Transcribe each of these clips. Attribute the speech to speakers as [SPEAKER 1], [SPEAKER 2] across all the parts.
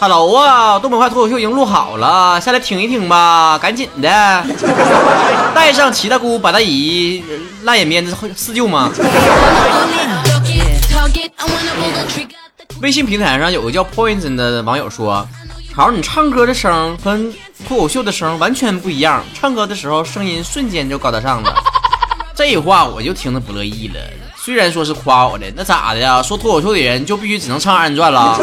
[SPEAKER 1] ，Hello 啊，东北话脱口秀已经录好了，下来听一听吧，赶紧的，带上七大姑、八大姨、烂眼边子四舅吗？微信平台上有个叫 Poison 的网友说：“好，你唱歌的声跟脱口秀的声完全不一样，唱歌的时候声音瞬间就高大上了。”这话我就听得不乐意了。虽然说是夸我的，那咋的呀？说脱口秀的人就必须只能唱二人转了，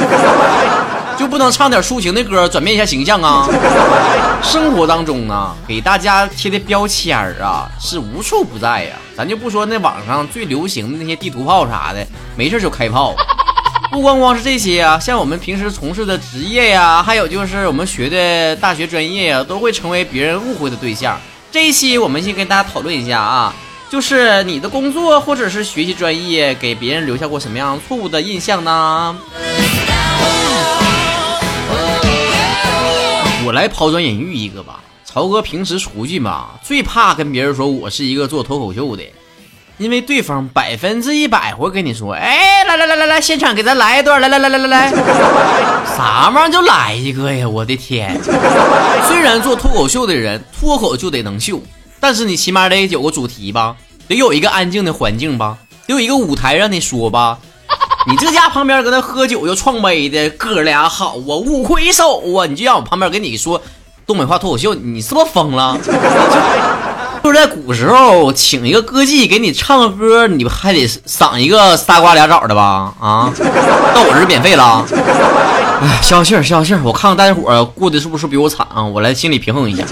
[SPEAKER 1] 就不能唱点抒情的歌转变一下形象啊？生活当中呢，给大家贴的标签儿啊是无处不在呀。咱就不说那网上最流行的那些地图炮啥的，没事就开炮。不光光是这些啊，像我们平时从事的职业呀，还有就是我们学的大学专业呀，都会成为别人误会的对象。这一期我们先跟大家讨论一下啊。就是你的工作或者是学习专业给别人留下过什么样错误的印象呢？我来抛砖引玉一个吧。曹哥平时出去嘛，最怕跟别人说我是一个做脱口秀的，因为对方百分之一百会跟你说：“哎，来来来来来，现场给咱来一段，来来来来来来，啥玩意就来一个呀！我的天！虽然做脱口秀的人脱口就得能秀。”但是你起码得有个主题吧，得有一个安静的环境吧，得有一个舞台让你说吧。你这家旁边搁那喝酒又创杯的哥俩好啊，五魁首啊，你就让我旁边跟你说东北话脱口秀，你是不是疯了？就是在古时候，请一个歌妓给你唱个歌，你还得赏一个仨瓜俩枣的吧？啊，到我这是免费了。哎，消消气儿，消消气儿。我看看大家伙儿过得是不是比我惨啊？我来心里平衡一下。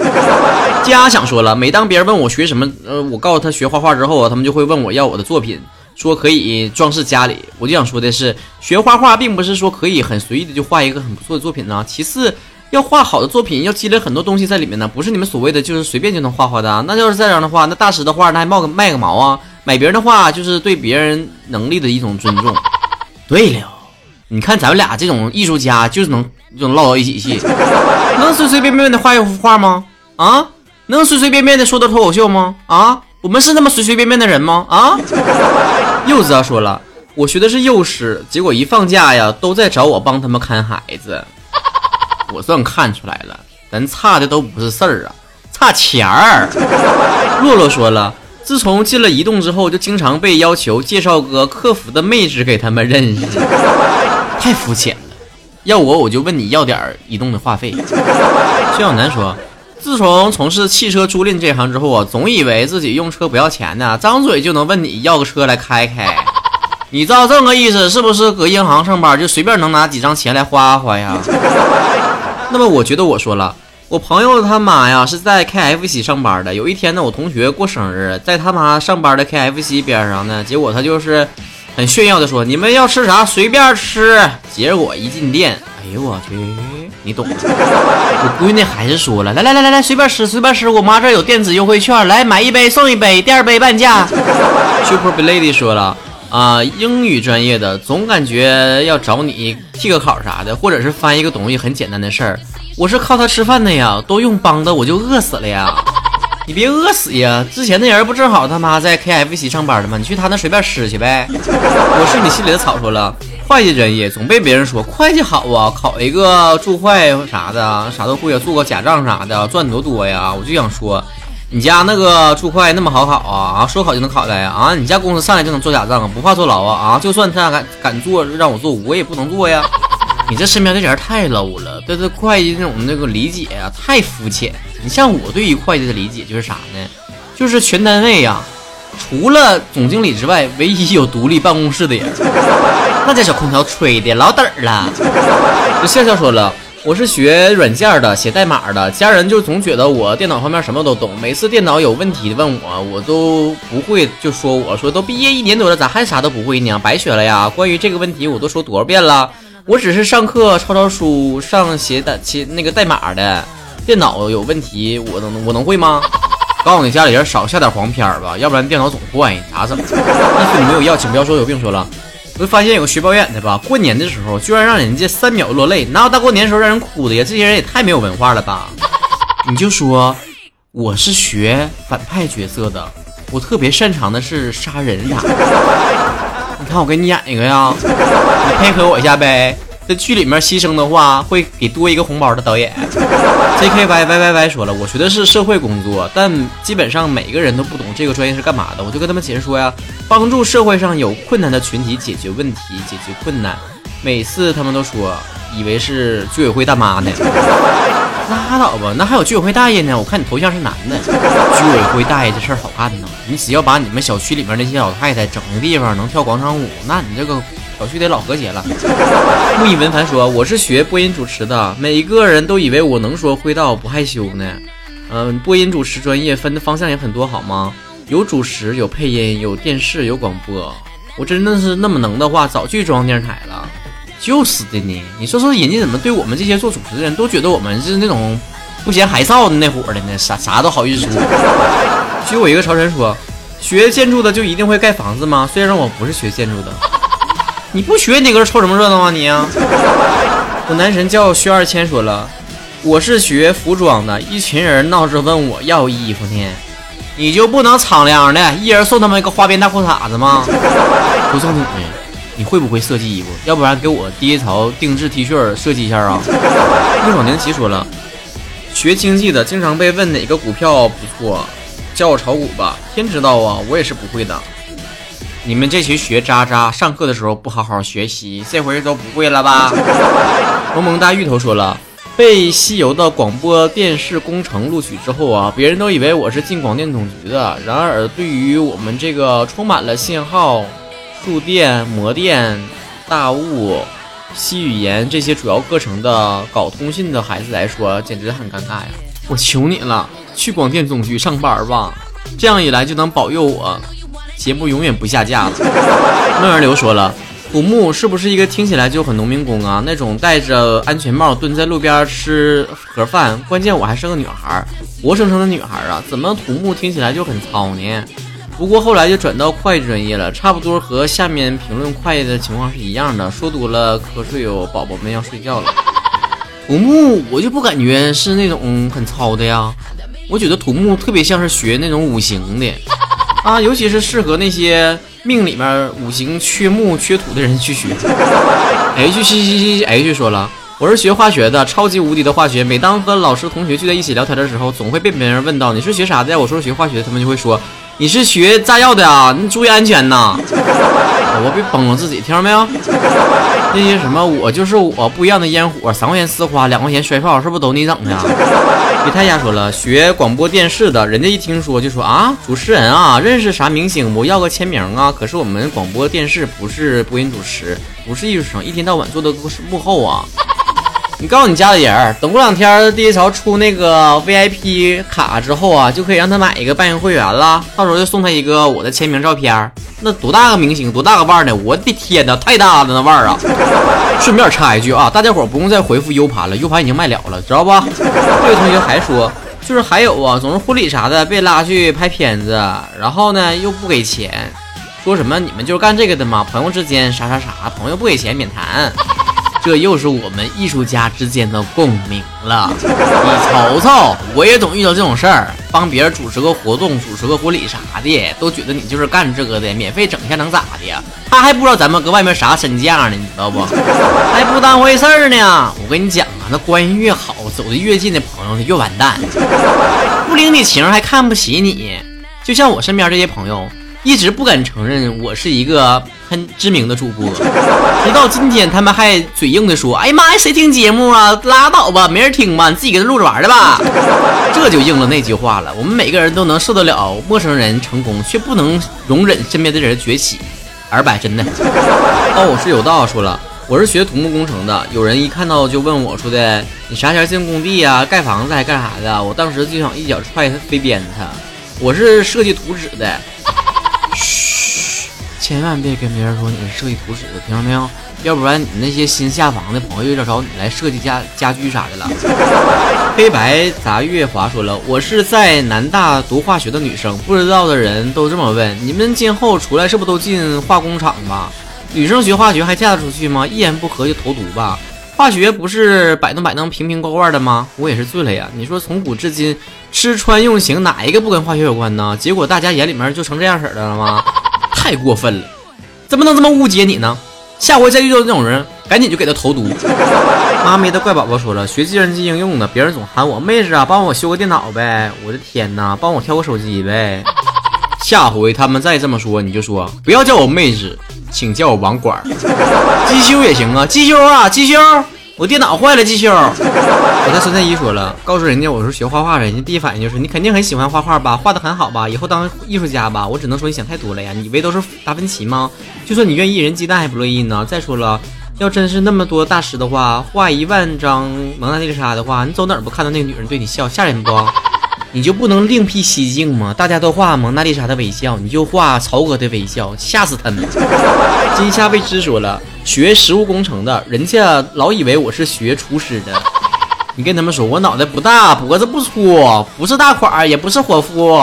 [SPEAKER 1] 家想说了，每当别人问我学什么，呃，我告诉他学画画之后啊，他们就会问我要我的作品，说可以装饰家里。我就想说的是，学画画并不是说可以很随意的就画一个很不错的作品呢。其次。要画好的作品，要积累很多东西在里面呢，不是你们所谓的就是随便就能画画的。那要是这样的话，那大师的画那还冒个卖个毛啊？买别人的画就是对别人能力的一种尊重。对了，你看咱们俩这种艺术家，就是能就能唠到一起去，能随随便便的画一幅画吗？啊，能随随便便的说的脱口秀吗？啊，我们是那么随随便便的人吗？啊，柚子啊说了，我学的是幼师，结果一放假呀，都在找我帮他们看孩子。我算看出来了，咱差的都不是事儿啊，差钱儿。洛洛说了，自从进了移动之后，就经常被要求介绍个客服的妹纸给他们认识，太肤浅了。要我，我就问你要点移动的话费。薛小楠说，自从从事汽车租赁这行之后啊，总以为自己用车不要钱呢，张嘴就能问你要个车来开开。你知道这个意思是不是？搁银行上班就随便能拿几张钱来花花呀？那么我觉得我说了，我朋友他妈呀是在 KFC 上班的。有一天呢，我同学过生日，在他妈上班的 KFC 边上呢，结果他就是很炫耀的说：“你们要吃啥随便吃。”结果一进店，哎呦我去，你懂。我闺女还是说了：“来来来来来，随便吃随便吃，我妈这有电子优惠券，来买一杯送一杯，第二杯半价。”Super Lady 说了。啊，英语专业的总感觉要找你替个考啥的，或者是翻一个东西很简单的事儿。我是靠它吃饭的呀，都用帮的我就饿死了呀！你别饿死呀！之前那人不正好他妈在 KFC 上班的吗？你去他那随便吃去呗。我是你心里的草，说了，会计专业总被别人说会计好啊，考一个注会啥的，啥都会啊，做个假账啥的，赚多多呀！我就想说。你家那个注会那么好考啊啊，说考就能考来呀啊！你家公司上来就能做假账，不怕坐牢啊啊！就算他敢敢做让我做，我也不能做呀！你这身边这人太 low 了，对这会计这种那个理解啊太肤浅。你像我对于会计的理解就是啥呢？就是全单位呀，除了总经理之外，唯一有独立办公室的人。那这小空调吹的老嘚儿了。这笑笑说了。我是学软件的，写代码的。家人就总觉得我电脑方面什么都懂，每次电脑有问题问我，我都不会，就说我说都毕业一年多了，咋还啥都不会呢？白学了呀！关于这个问题，我都说多少遍了。我只是上课抄抄书，上写的写那个代码的。电脑有问题，我能我能会吗？告诉你家里人少下点黄片吧，要不然电脑总坏，咋整？衣服你没有要，请不要说有病说了。我就发现有个学表演的吧，过年的时候居然让人家三秒落泪，哪有大过年时候让人哭的呀？这些人也太没有文化了吧！你就说我是学反派角色的，我特别擅长的是杀人啥的。你看我给你演一个呀，你配合我一下呗。在剧里面牺牲的话，会给多一个红包的导演。J K Y Y Y Y 说了，我学的是社会工作，但基本上每个人都不懂这个专业是干嘛的。我就跟他们解释说呀，帮助社会上有困难的群体解决问题、解决困难。每次他们都说，以为是居委会大妈呢。拉倒吧，那还有居委会大爷呢。我看你头像是男的，居委会大爷这事儿好干呢。你只要把你们小区里面那些老太太整个地方能跳广场舞，那你这个。小区得老和谐了。木易文凡说：“我是学播音主持的，每一个人都以为我能说会道不害羞呢。嗯，播音主持专业分的方向也很多，好吗？有主持，有配音，有电视，有广播。我真的是那么能的话，早去中央电视台了。就是的呢。你说说，人家怎么对我们这些做主持的人都觉得我们是那种不嫌害臊的那伙的呢？啥啥都好意思说。就我一个潮神说，学建筑的就一定会盖房子吗？虽然我不是学建筑的。”你不学你搁这凑什么热闹啊你！我男神叫薛二千说了，我是学服装的，一群人闹着问我要衣服呢，你就不能敞亮的，一人送他们一个花边大裤衩子吗？不送你，你会不会设计衣服？要不然给我第一潮定制 T 恤设计一下啊！陆爽宁奇说了，学经济的经常被问哪个股票不错，教我炒股吧。天知道啊，我也是不会的。你们这群学渣渣，上课的时候不好好学习，这回都不会了吧？萌萌哒芋头说了，被西游的广播电视工程录取之后啊，别人都以为我是进广电总局的。然而，对于我们这个充满了信号、数电、模电、大雾、西语言这些主要课程的搞通信的孩子来说，简直很尴尬呀！我求你了，去广电总局上班吧，这样一来就能保佑我。节目永远不下架了。梦儿流说了，土木是不是一个听起来就很农民工啊？那种戴着安全帽蹲在路边吃盒饭，关键我还是个女孩，活生生的女孩啊，怎么土木听起来就很糙呢？不过后来就转到会计专业了，差不多和下面评论会计的情况是一样的。说多了瞌睡哦，宝宝们要睡觉了。土木我就不感觉是那种很糙的呀，我觉得土木特别像是学那种五行的。啊，尤其是适合那些命里面五行缺木缺土的人去学。H 七七七 H 说了，我是学化学的，超级无敌的化学。每当和老师同学聚在一起聊天的时候，总会被别人问到你是学啥的呀？我说学化学，他们就会说你是学炸药的啊，你注意安全呐。我别崩了自己，听着没有？那些什么，我就是我，不一样的烟火，三块钱丝花，两块钱摔炮，是不是都你整的？别太瞎说了，学广播电视的，人家一听说就说啊，主持人啊，认识啥明星不？要个签名啊？可是我们广播电视不是播音主持，不是艺术生，一天到晚做的都是幕后啊。你告诉你家里人，等过两天第一潮出那个 VIP 卡之后啊，就可以让他买一个半年会员了。到时候就送他一个我的签名照片。那多大个明星，多大个腕儿呢？我的天哪，太大了那腕儿啊！顺便插一句啊，大家伙不用再回复 U 盘了，U 盘已经卖了了，知道不？这位同学还说，就是还有啊，总是婚礼啥的被拉去拍片子，然后呢又不给钱，说什么你们就是干这个的嘛？朋友之间啥啥啥，朋友不给钱免谈。这又是我们艺术家之间的共鸣了。你瞅瞅，我也总遇到这种事儿，帮别人主持个活动、主持个婚礼啥的，都觉得你就是干这个的，免费整一下能咋的？他还不知道咱们搁外面啥身价呢，你知道不？还不当回事儿呢。我跟你讲啊，那关系越好、走得越近的朋友，他越完蛋，不领你情还看不起你。就像我身边这些朋友。一直不敢承认我是一个很知名的主播，直到今天他们还嘴硬的说：“哎呀妈呀，谁听节目啊？拉倒吧，没人听吧，你自己给他录着玩的吧。”这就应了那句话了：我们每个人都能受得了陌生人成功，却不能容忍身边的人崛起。二百真的。哦，我是有道说了，我是学土木工程的，有人一看到就问我说的：“你啥前进工地啊？盖房子还干啥的？”我当时就想一脚踹飞鞭子他。我是设计图纸的。千万别跟别人说你是设计图纸的，听到没有？要不然你那些新下房的朋友又找你来设计家家居啥的了。黑白杂月华说了，我是在南大读化学的女生，不知道的人都这么问，你们今后出来是不是都进化工厂吧？女生学化学还嫁得出去吗？一言不合就投毒吧？化学不是摆弄摆弄瓶瓶罐罐的吗？我也是醉了呀！你说从古至今吃穿用行哪一个不跟化学有关呢？结果大家眼里面就成这样式的了吗？太过分了，怎么能这么误解你呢？下回再遇到这种人，赶紧就给他投毒。妈咪的怪宝宝说了，学计算机应用的，别人总喊我妹子啊，帮我修个电脑呗。我的天哪，帮我挑个手机呗。下回他们再这么说，你就说不要叫我妹子，请叫我网管。机修也行啊，机修啊，机修。我电脑坏了，机修。我在孙太医说了，告诉人家我是学画画的，人家第一反应就是你肯定很喜欢画画吧，画的很好吧，以后当艺术家吧。我只能说你想太多了呀，你以为都是达芬奇吗？就算你愿意，人鸡蛋还不乐意呢。再说了，要真是那么多大师的话，画一万张蒙娜丽莎的话，你走哪儿不看到那个女人对你笑，吓人不？你就不能另辟蹊径吗？大家都画蒙娜丽莎的微笑，你就画曹哥的微笑，吓死他们。金夏未知说了。学食物工程的，人家老以为我是学厨师的。你跟他们说，我脑袋不大，脖子不粗，不是大款，也不是伙夫。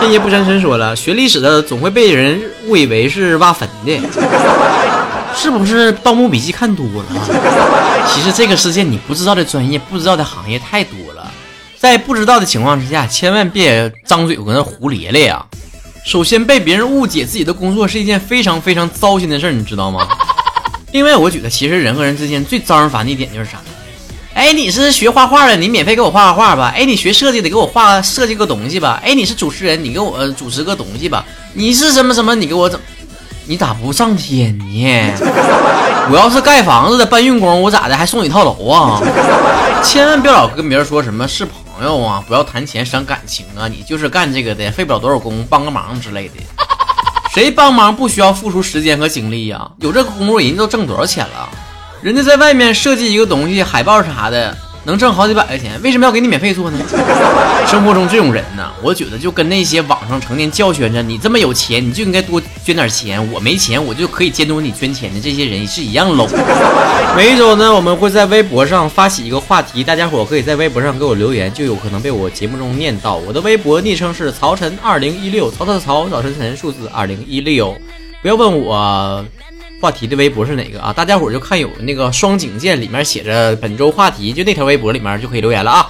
[SPEAKER 1] 天爷不沾身说了，学历史的总会被人误以为是挖坟的，是不是《盗墓笔记》看多了？其实这个世界你不知道的专业、不知道的行业太多了，在不知道的情况之下，千万别张嘴搁那胡咧咧呀。首先，被别人误解自己的工作是一件非常非常糟心的事儿，你知道吗？另外，我觉得其实人和人之间最招人烦的一点就是啥？哎，你是学画画的，你免费给我画画画吧？哎，你学设计的，给我画设计个东西吧？哎，你是主持人，你给我主持个东西吧？你是什么什么？你给我怎？你咋不上天呢？我要是盖房子的搬运工，我咋的还送你套楼啊？千万别老跟别人说什么是朋。朋友啊，不要谈钱伤感情啊！你就是干这个的，费不了多少工，帮个忙之类的。谁帮忙不需要付出时间和精力呀？有这个功夫，人家都挣多少钱了？人家在外面设计一个东西，海报啥的。能挣好几百块钱，为什么要给你免费做呢？生活中这种人呢，我觉得就跟那些网上成天教宣着你这么有钱，你就应该多捐点钱，我没钱我就可以监督你捐钱的这些人是一样 low。每一周呢，我们会在微博上发起一个话题，大家伙可以在微博上给我留言，就有可能被我节目中念到。我的微博昵称是曹晨二零一六，曹操的曹，早晨晨，数字二零一六。不要问我。话题的微博是哪个啊？大家伙就看有那个双井键，里面写着本周话题，就那条微博里面就可以留言了啊。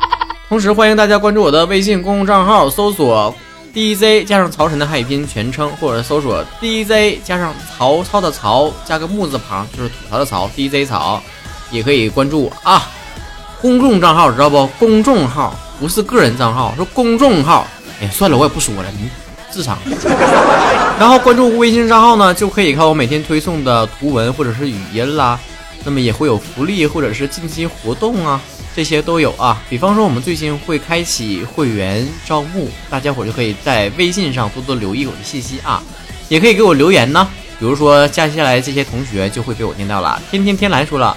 [SPEAKER 1] 同时欢迎大家关注我的微信公众账号，搜索 DZ 加上曹晨的汉语拼音全称，或者搜索 DZ 加上曹操的曹加个木字旁，就是吐槽的曹 DZ 曹，也可以关注我啊。公众账号知道不？公众号不是个人账号，是公众号。哎，算了，我也不说了，你。智商，然后关注微信账号呢，就可以看我每天推送的图文或者是语音啦。那么也会有福利或者是近期活动啊，这些都有啊。比方说我们最近会开启会员招募，大家伙就可以在微信上多多留意我的信息啊，也可以给我留言呢。比如说接下来这些同学就会被我念到了。天天天蓝说了，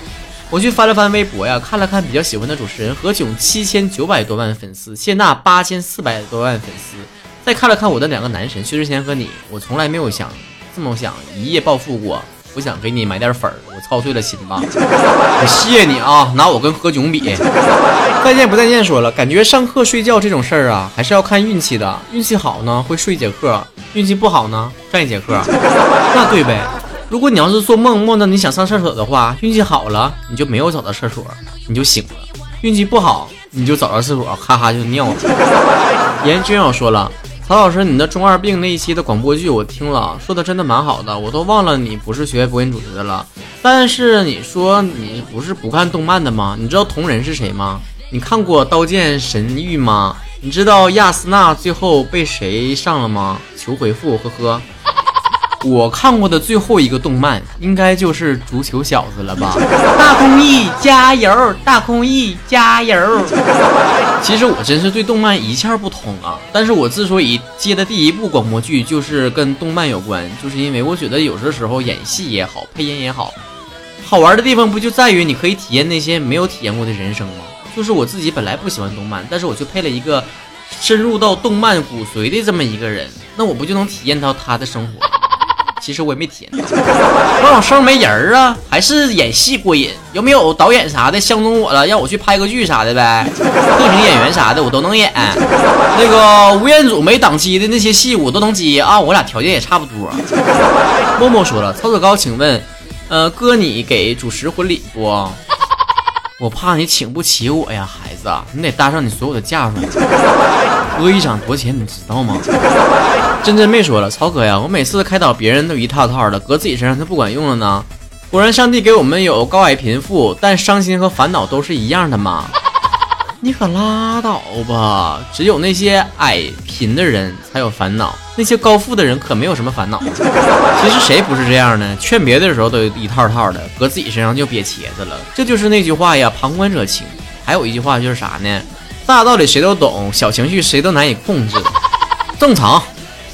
[SPEAKER 1] 我去翻了翻微博呀，看了看比较喜欢的主持人何炅七千九百多万粉丝，谢娜八千四百多万粉丝。再看了看我的两个男神薛之谦和你，我从来没有想这么想一夜暴富过。我想给你买点粉儿，我操碎了心吧。我谢你啊，拿我跟何炅比。再见不再见，说了，感觉上课睡觉这种事儿啊，还是要看运气的。运气好呢，会睡一节课；运气不好呢，上一节课。那对呗。如果你要是做梦梦到你想上厕所的话，运气好了，你就没有找到厕所，你就醒了；运气不好，你就找到厕所，哈哈就尿了。严君友说了。曹老师，你的中二病那一期的广播剧我听了，说的真的蛮好的，我都忘了你不是学播音主持的了。但是你说你不是不看动漫的吗？你知道同人是谁吗？你看过《刀剑神域》吗？你知道亚丝娜最后被谁上了吗？求回复，呵呵。我看过的最后一个动漫，应该就是《足球小子》了吧？大空翼加油！大空翼加油！其实我真是对动漫一窍不通啊！但是我之所以接的第一部广播剧就是跟动漫有关，就是因为我觉得有的时候演戏也好，配音也好，好玩的地方不就在于你可以体验那些没有体验过的人生吗？就是我自己本来不喜欢动漫，但是我却配了一个深入到动漫骨髓的这么一个人，那我不就能体验到他的生活？其实我也没体验，我我声没人儿啊，还是演戏过瘾。有没有导演啥的相中我了，让我去拍个剧啥的呗？各种演员啥的我都能演。那个吴彦祖没档期的那些戏我都能接啊，我俩条件也差不多。默默说了，曹子高，请问，呃，哥你给主持婚礼不？我怕你请不起我呀，孩子，你得搭上你所有的嫁妆。哥一场多少钱，你知道吗？真真妹说了，曹哥呀，我每次开导别人都一套套的，搁自己身上就不管用了呢。
[SPEAKER 2] 果然，上帝给我们有高矮贫富，但伤心和烦恼都是一样的嘛？你可拉倒吧！只有那些矮贫的人才有烦恼，那些高富的人可没有什么烦恼。其实谁不是这样呢？劝别的时候都一套套的，搁自己身上就瘪茄子了。这就是那句话呀，旁观者清。还有一句话就是啥呢？大道理谁都懂，小情绪谁都难以控制，正常。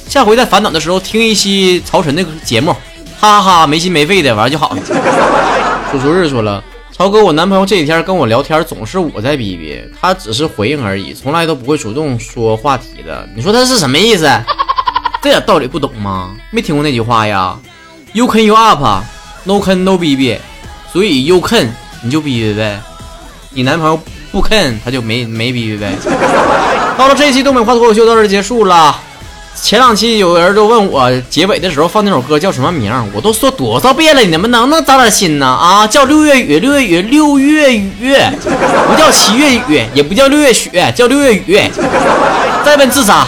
[SPEAKER 2] 下回在烦恼的时候听一期曹晨的节目，哈哈哈，没心没肺的玩就好了。楚楚日说了。曹哥，我男朋友这几天跟我聊天，总是我在逼逼，他只是回应而已，从来都不会主动说话题的。你说他是什么意思？这点道理不懂吗？没听过那句话呀？You can you up，no can no 逼逼，所以 you can 你就逼逼呗，你男朋友不 can 他就没没逼逼呗。到了这一期东北话脱口秀到这结束了。前两期有人就问我结尾的时候放那首歌叫什么名，我都说多少遍了，你们能不能长点心呢？啊，叫六月雨，六月雨，六月雨，不叫七月雨，也不叫六月雪，叫六月雨。再问自杀。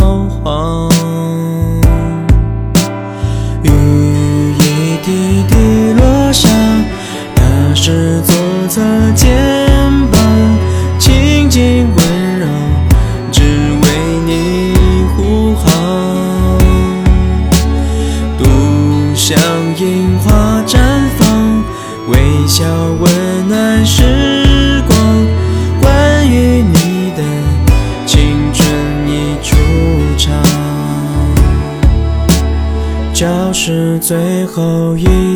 [SPEAKER 1] 最后一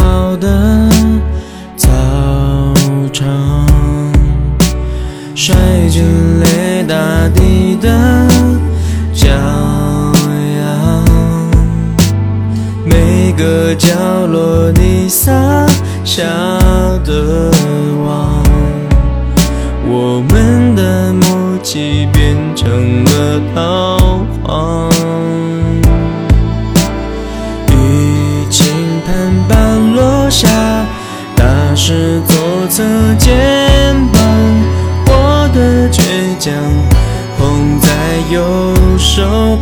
[SPEAKER 1] 好的操场，摔进泪大地的骄阳，每个角落你洒下的网，我们的默契变成了桃是左侧肩膀，我的倔强捧在右手